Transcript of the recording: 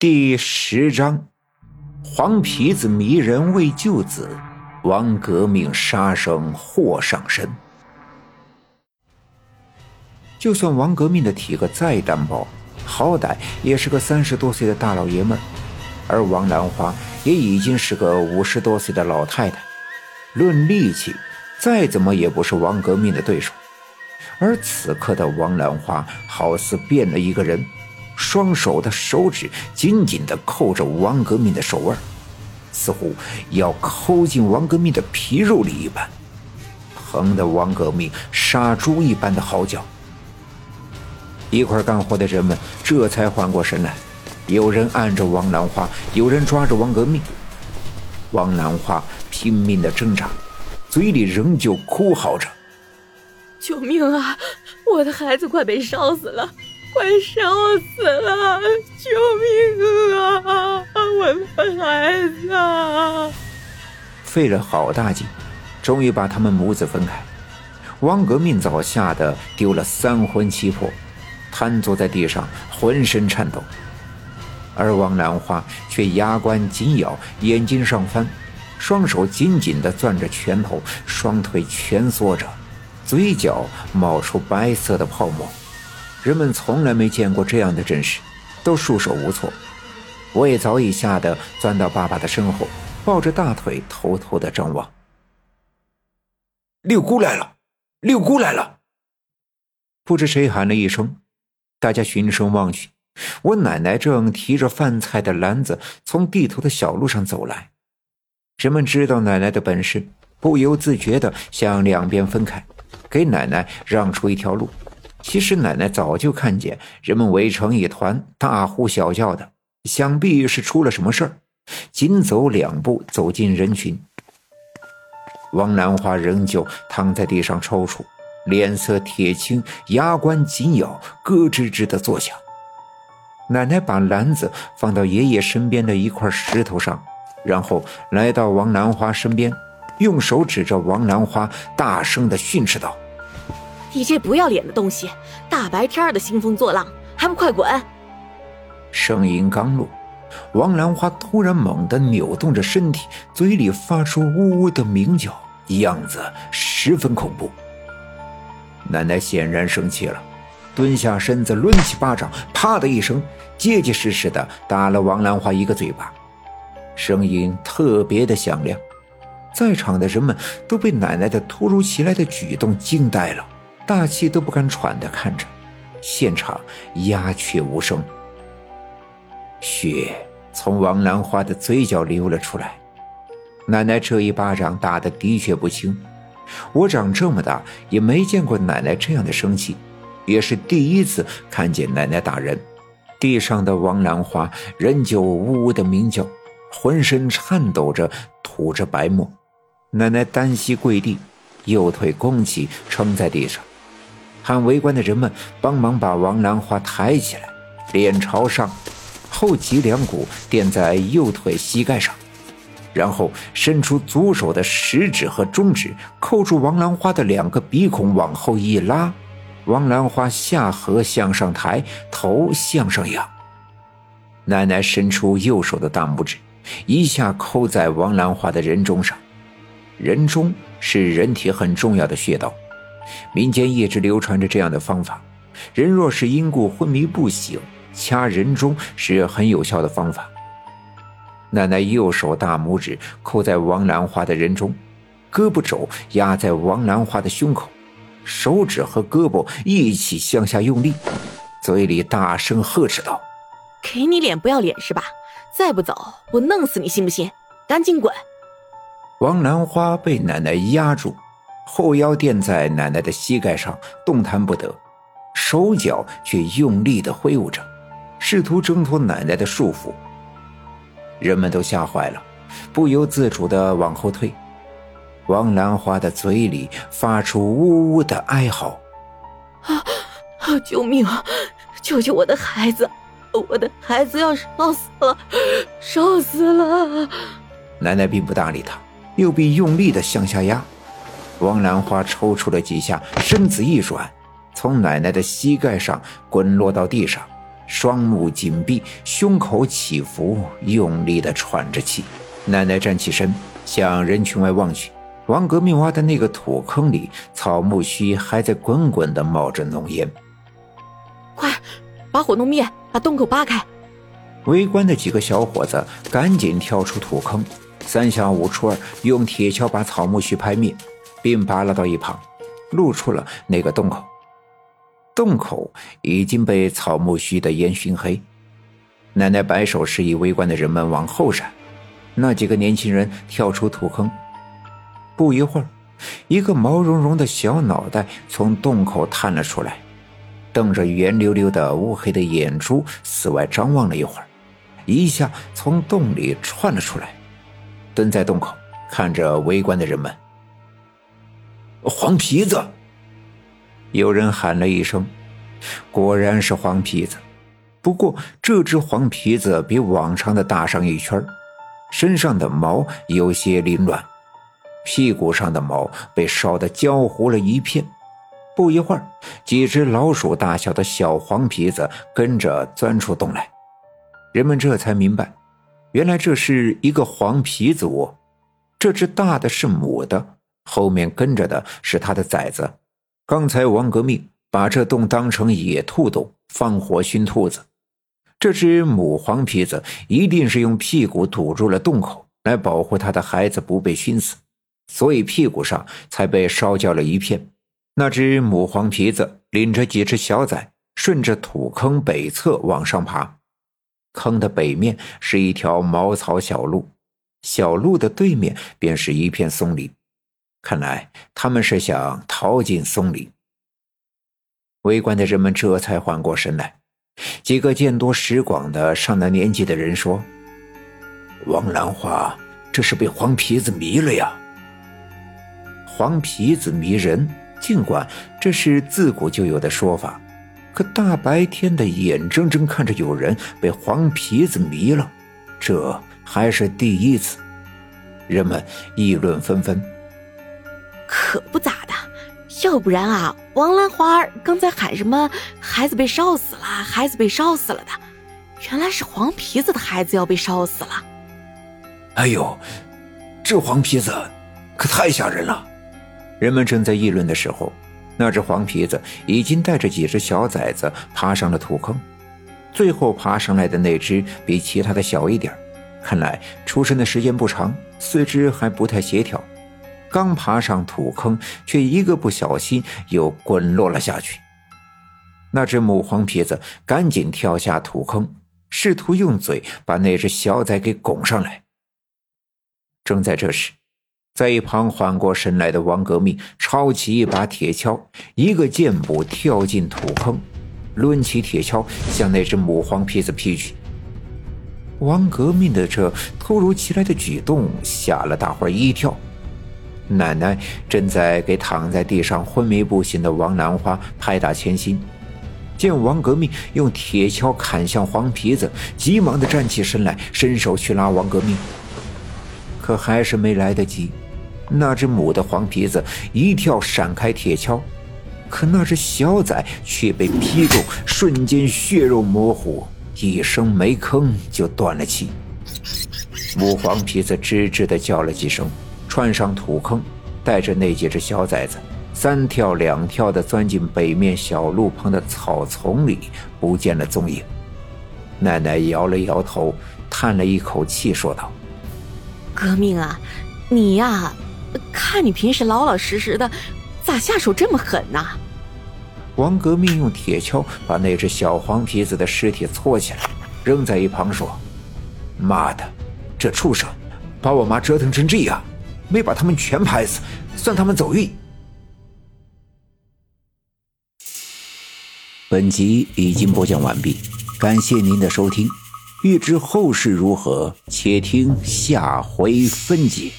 第十章，黄皮子迷人为救子，王革命杀生祸上身。就算王革命的体格再单薄，好歹也是个三十多岁的大老爷们，而王兰花也已经是个五十多岁的老太太，论力气，再怎么也不是王革命的对手。而此刻的王兰花好似变了一个人。双手的手指紧紧地扣着王革命的手腕，似乎要抠进王革命的皮肉里一般，疼得王革命杀猪一般的嚎叫。一块干活的人们这才缓过神来，有人按着王兰花，有人抓着王革命。王兰花拼命地挣扎，嘴里仍旧哭嚎着：“救命啊！我的孩子快被烧死了！”快烧死了！救命啊！我的孩子！啊！费了好大劲，终于把他们母子分开。汪革命早吓得丢了三魂七魄，瘫坐在地上，浑身颤抖。而王兰花却牙关紧咬，眼睛上翻，双手紧紧地攥着拳头，双腿蜷缩着，嘴角冒出白色的泡沫。人们从来没见过这样的阵势，都束手无措。我也早已吓得钻到爸爸的身后，抱着大腿偷偷的张望。六姑来了，六姑来了！不知谁喊了一声，大家循声望去，我奶奶正提着饭菜的篮子从地头的小路上走来。人们知道奶奶的本事，不由自觉的向两边分开，给奶奶让出一条路。其实奶奶早就看见人们围成一团，大呼小叫的，想必是出了什么事儿。紧走两步，走进人群。王兰花仍旧躺在地上抽搐，脸色铁青，牙关紧咬，咯吱吱的作响。奶奶把篮子放到爷爷身边的一块石头上，然后来到王兰花身边，用手指着王兰花，大声的训斥道。你这不要脸的东西，大白天的兴风作浪，还不快滚！声音刚落，王兰花突然猛地扭动着身体，嘴里发出呜呜的鸣叫，样子十分恐怖。奶奶显然生气了，蹲下身子，抡起巴掌，啪的一声，结结实实的打了王兰花一个嘴巴，声音特别的响亮。在场的人们都被奶奶的突如其来的举动惊呆了。大气都不敢喘的看着，现场鸦雀无声。血从王兰花的嘴角流了出来。奶奶这一巴掌打的的确不轻，我长这么大也没见过奶奶这样的生气，也是第一次看见奶奶打人。地上的王兰花仍旧呜呜的鸣叫，浑身颤抖着，吐着白沫。奶奶单膝跪地，右腿弓起，撑在地上。喊围观的人们帮忙把王兰花抬起来，脸朝上，后脊梁骨垫在右腿膝盖上，然后伸出左手的食指和中指扣住王兰花的两个鼻孔，往后一拉，王兰花下颌向上抬，头向上仰。奶奶伸出右手的大拇指，一下扣在王兰花的人中上，人中是人体很重要的穴道。民间一直流传着这样的方法：人若是因故昏迷不醒，掐人中是很有效的方法。奶奶右手大拇指扣在王兰花的人中，胳膊肘压在王兰花的胸口，手指和胳膊一起向下用力，嘴里大声呵斥道：“给你脸不要脸是吧？再不走，我弄死你信不信？赶紧滚！”王兰花被奶奶压住。后腰垫在奶奶的膝盖上，动弹不得，手脚却用力地挥舞着，试图挣脱奶奶的束缚。人们都吓坏了，不由自主地往后退。王兰花的嘴里发出呜呜的哀嚎：“啊啊！救命啊！救救我的孩子！我的孩子要烧死了，烧死了！”奶奶并不搭理他，右臂用力地向下压。王兰花抽搐了几下，身子一软，从奶奶的膝盖上滚落到地上，双目紧闭，胸口起伏，用力地喘着气。奶奶站起身，向人群外望去。王革命挖的那个土坑里，草木须还在滚滚地冒着浓烟。快，把火弄灭，把洞口扒开！围观的几个小伙子赶紧跳出土坑，三下五除二用铁锹把草木须拍灭，并扒拉到一旁，露出了那个洞口。洞口已经被草木须的烟熏黑。奶奶摆手示意围观的人们往后闪，那几个年轻人跳出土坑。不一会儿，一个毛茸茸的小脑袋从洞口探了出来，瞪着圆溜溜的乌黑的眼珠，四外张望了一会儿，一下从洞里窜了出来，蹲在洞口看着围观的人们。黄皮子。有人喊了一声，果然是黄皮子。不过这只黄皮子比往常的大上一圈，身上的毛有些凌乱，屁股上的毛被烧得焦糊了一片。不一会儿，几只老鼠大小的小黄皮子跟着钻出洞来。人们这才明白，原来这是一个黄皮子窝。这只大的是母的，后面跟着的是他的崽子。刚才王革命把这洞当成野兔洞，放火熏兔子。这只母黄皮子一定是用屁股堵住了洞口，来保护他的孩子不被熏死，所以屁股上才被烧焦了一片。那只母黄皮子领着几只小崽，顺着土坑北侧往上爬。坑的北面是一条茅草小路，小路的对面便是一片松林。看来他们是想逃进松林。围观的人们这才缓过神来。几个见多识广的上了年纪的人说：“王兰花，这是被黄皮子迷了呀！”黄皮子迷人，尽管这是自古就有的说法，可大白天的眼睁睁看着有人被黄皮子迷了，这还是第一次。人们议论纷纷。可不咋的，要不然啊，王兰花刚才喊什么“孩子被烧死了，孩子被烧死了”的，原来是黄皮子的孩子要被烧死了。哎呦，这黄皮子可太吓人了！人们正在议论的时候，那只黄皮子已经带着几只小崽子爬上了土坑，最后爬上来的那只比其他的小一点，看来出生的时间不长，四肢还不太协调。刚爬上土坑，却一个不小心又滚落了下去。那只母黄皮子赶紧跳下土坑，试图用嘴把那只小崽给拱上来。正在这时，在一旁缓过神来的王革命抄起一把铁锹，一个箭步跳进土坑，抡起铁锹向那只母黄皮子劈去。王革命的这突如其来的举动吓了大伙一跳。奶奶正在给躺在地上昏迷不醒的王兰花拍打前心，见王革命用铁锹砍向黄皮子，急忙的站起身来，伸手去拉王革命，可还是没来得及。那只母的黄皮子一跳闪开铁锹，可那只小崽却被劈中，瞬间血肉模糊，一声没吭就断了气。母黄皮子吱吱的叫了几声。窜上土坑，带着那几只小崽子，三跳两跳地钻进北面小路旁的草丛里，不见了踪影。奶奶摇了摇头，叹了一口气，说道：“革命啊，你呀，看你平时老老实实的，咋下手这么狠呢？”王革命用铁锹把那只小黄皮子的尸体搓起来，扔在一旁，说：“妈的，这畜生，把我妈折腾成这样！”没把他们全拍死，算他们走运。本集已经播讲完毕，感谢您的收听。欲知后事如何，且听下回分解。